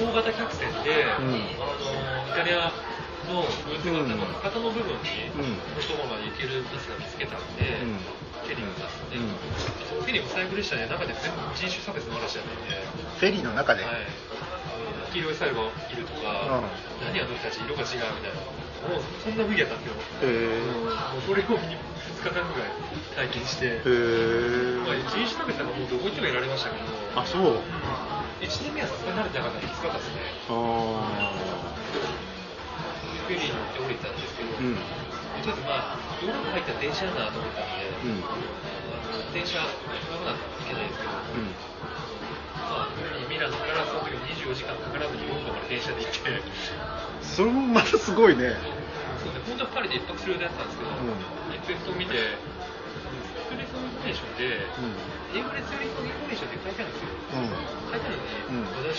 大型客船で、あのイタリアの運送の博多の部分に、のところまで行けるバスが見つけたんで、フェリーを出すん、そのフェリーをサイクル車で中で全部人種差別の話やったんで、フェリーの中で、はい、黄色いサルがいるとか、何やの人たち色が違うみたいな、もうそんな雰囲気だったんですよ、もうそれを2日間ぐらい体験して、まあ、人種差別なんかもうどこ行ってもやられましたけど、あそう、目はさすがに慣れてなかったんできつかったですね。あフェリーに乗って降りたんですけど、ーうん。とりあえずまあヨーロッパ入ったら電車だなと思ったんで、うん。電車乗らなきゃいけないんですけど、うん。まあ、ミラノからその時24時間かからずにロンドンまで電車で行ってそれもまたすごいね。そうね、本当はパリで一泊する予定だったんですけど、うん。エッフェル塔を見て、ツーリストインフォメーションで、英語でツーリストインフォメーションって書いてあんの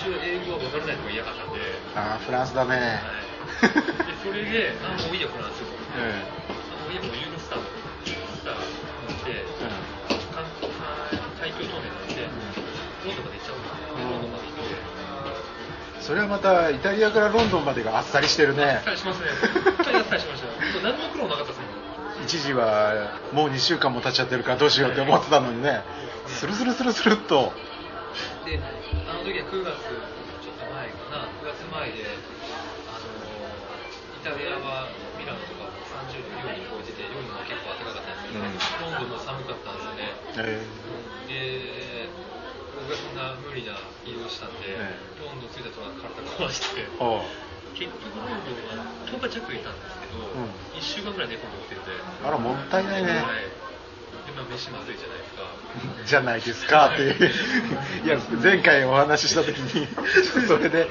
に、うん私は英語は分からないとか言いやがったんで、ああフランスだね、はい、でそれで、あ、もういいや、フランスと思って、えあもういいや、もうユーロスター、スター乗って、関海峡ロンドンまで行っちゃうんですよ。でロンドンまで行って。それはまたイタリアからロンドンまでがあっさりしてるねあっさりしますね。本当にあっさりしました。何の苦労もなかったですもん。一時はもう2週間も経っちゃってるからどうしようって思ってたのにねスルスルスルスルっとで、あの時は9月ちょっと前かな、9月前で、あのイタリアはミラノとか30度、4度超えてて、夜も結構暖かかったんですけど、ロンドンも寒かったんですよね。えで、僕がそんな無理な移動したんで、ええ。ロンドン着いたとは体壊して、結局ロンドンは10日弱いたんですけど、うん。1週間ぐらい寝込んで起きてて、あらもったいないね、はい。飯まずいじゃないですか。じゃないですかっていう いや前回お話しした時にそれで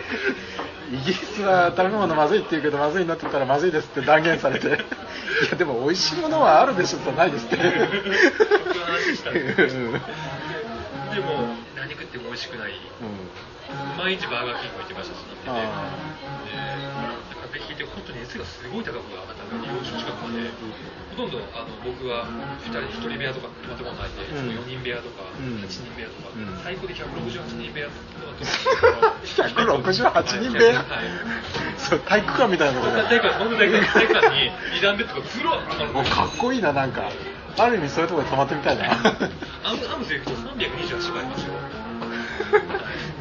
イギリスは食べ物まずいって言うけどまずいなって言ったらまずいですって断言されていやでも美味しいものはあるでしょとないですってでも、何食っても美味しくない。毎日バーガーキング行ってましたし、行ってて。熱がすごい高く上がった近くまで。ほとんどあの僕は2人、1人部屋とか泊まったことないんで、うん。4人部屋とか、うん。8人部屋とか、うん。最高で168人部屋とか168人部屋？はい。そう体育館みたいなところ体育館、本当体育館体育館に2段ベッドがずらっかっこいいななんか。ある意味そういうところで泊まってみたいな。アムアムス行くと328倍ありますよ。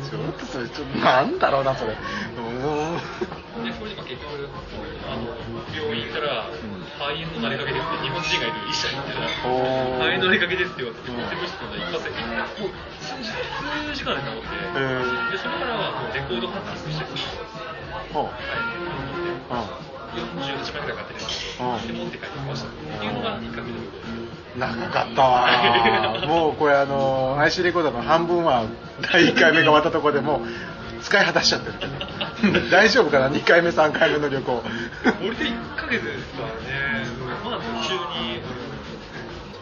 ちょっとそれちょっとなんだろうなそれ。うー。んで、それでまあ結局、あの病院から肺炎のなりかけですって、日本人がいる医者に行ったら、おー肺炎のなりかけですって言われて、うん手術室の一発で、もう数時間で治って、えーでそれからはもうレコードハンターとして、ほうはい、48枚ぐらい買ってるん。です持って帰ってきました。ってい長かったわ。もうこれあの IC レコーダーの半分は第1回目が終わったところでもう使い果たしちゃってるけど 大丈夫かな？2回目3回目の旅行。俺で1ヶ月ですからね、まあ途中に、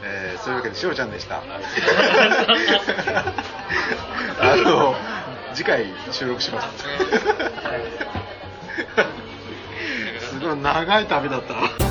えーそういうわけでしおちゃんでした。あの次回収録します。すごい長い旅だった